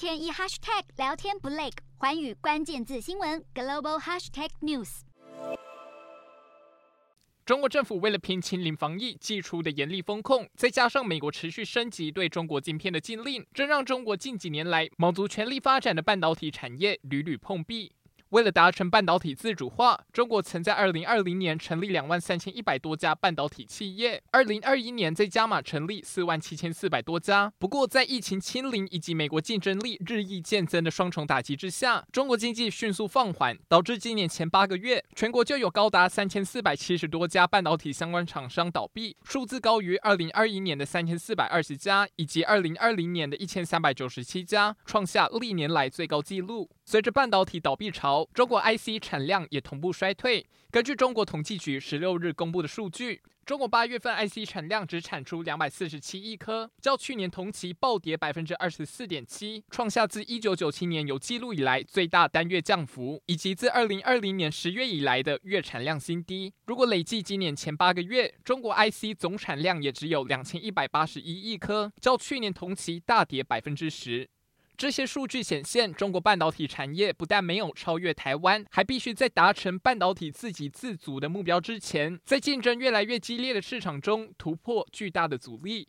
天一 hashtag 聊天不累，环宇关键字新闻 global hashtag news。中国政府为了拼清零防疫，祭出的严厉风控，再加上美国持续升级对中国晶片的禁令，这让中国近几年来卯足全力发展的半导体产业屡屡碰壁。为了达成半导体自主化，中国曾在二零二零年成立两万三千一百多家半导体企业，二零二一年再加码成立四万七千四百多家。不过，在疫情清零以及美国竞争力日益渐增的双重打击之下，中国经济迅速放缓，导致今年前八个月，全国就有高达三千四百七十多家半导体相关厂商倒闭，数字高于二零二一年的三千四百二十家，以及二零二零年的一千三百九十七家，创下历年来最高纪录。随着半导体倒闭潮，中国 IC 产量也同步衰退。根据中国统计局十六日公布的数据，中国八月份 IC 产量只产出两百四十七亿颗，较去年同期暴跌百分之二十四点七，创下自一九九七年有记录以来最大单月降幅，以及自二零二零年十月以来的月产量新低。如果累计今年前八个月，中国 IC 总产量也只有两千一百八十一亿颗，较去年同期大跌百分之十。这些数据显现，中国半导体产业不但没有超越台湾，还必须在达成半导体自给自足的目标之前，在竞争越来越激烈的市场中突破巨大的阻力。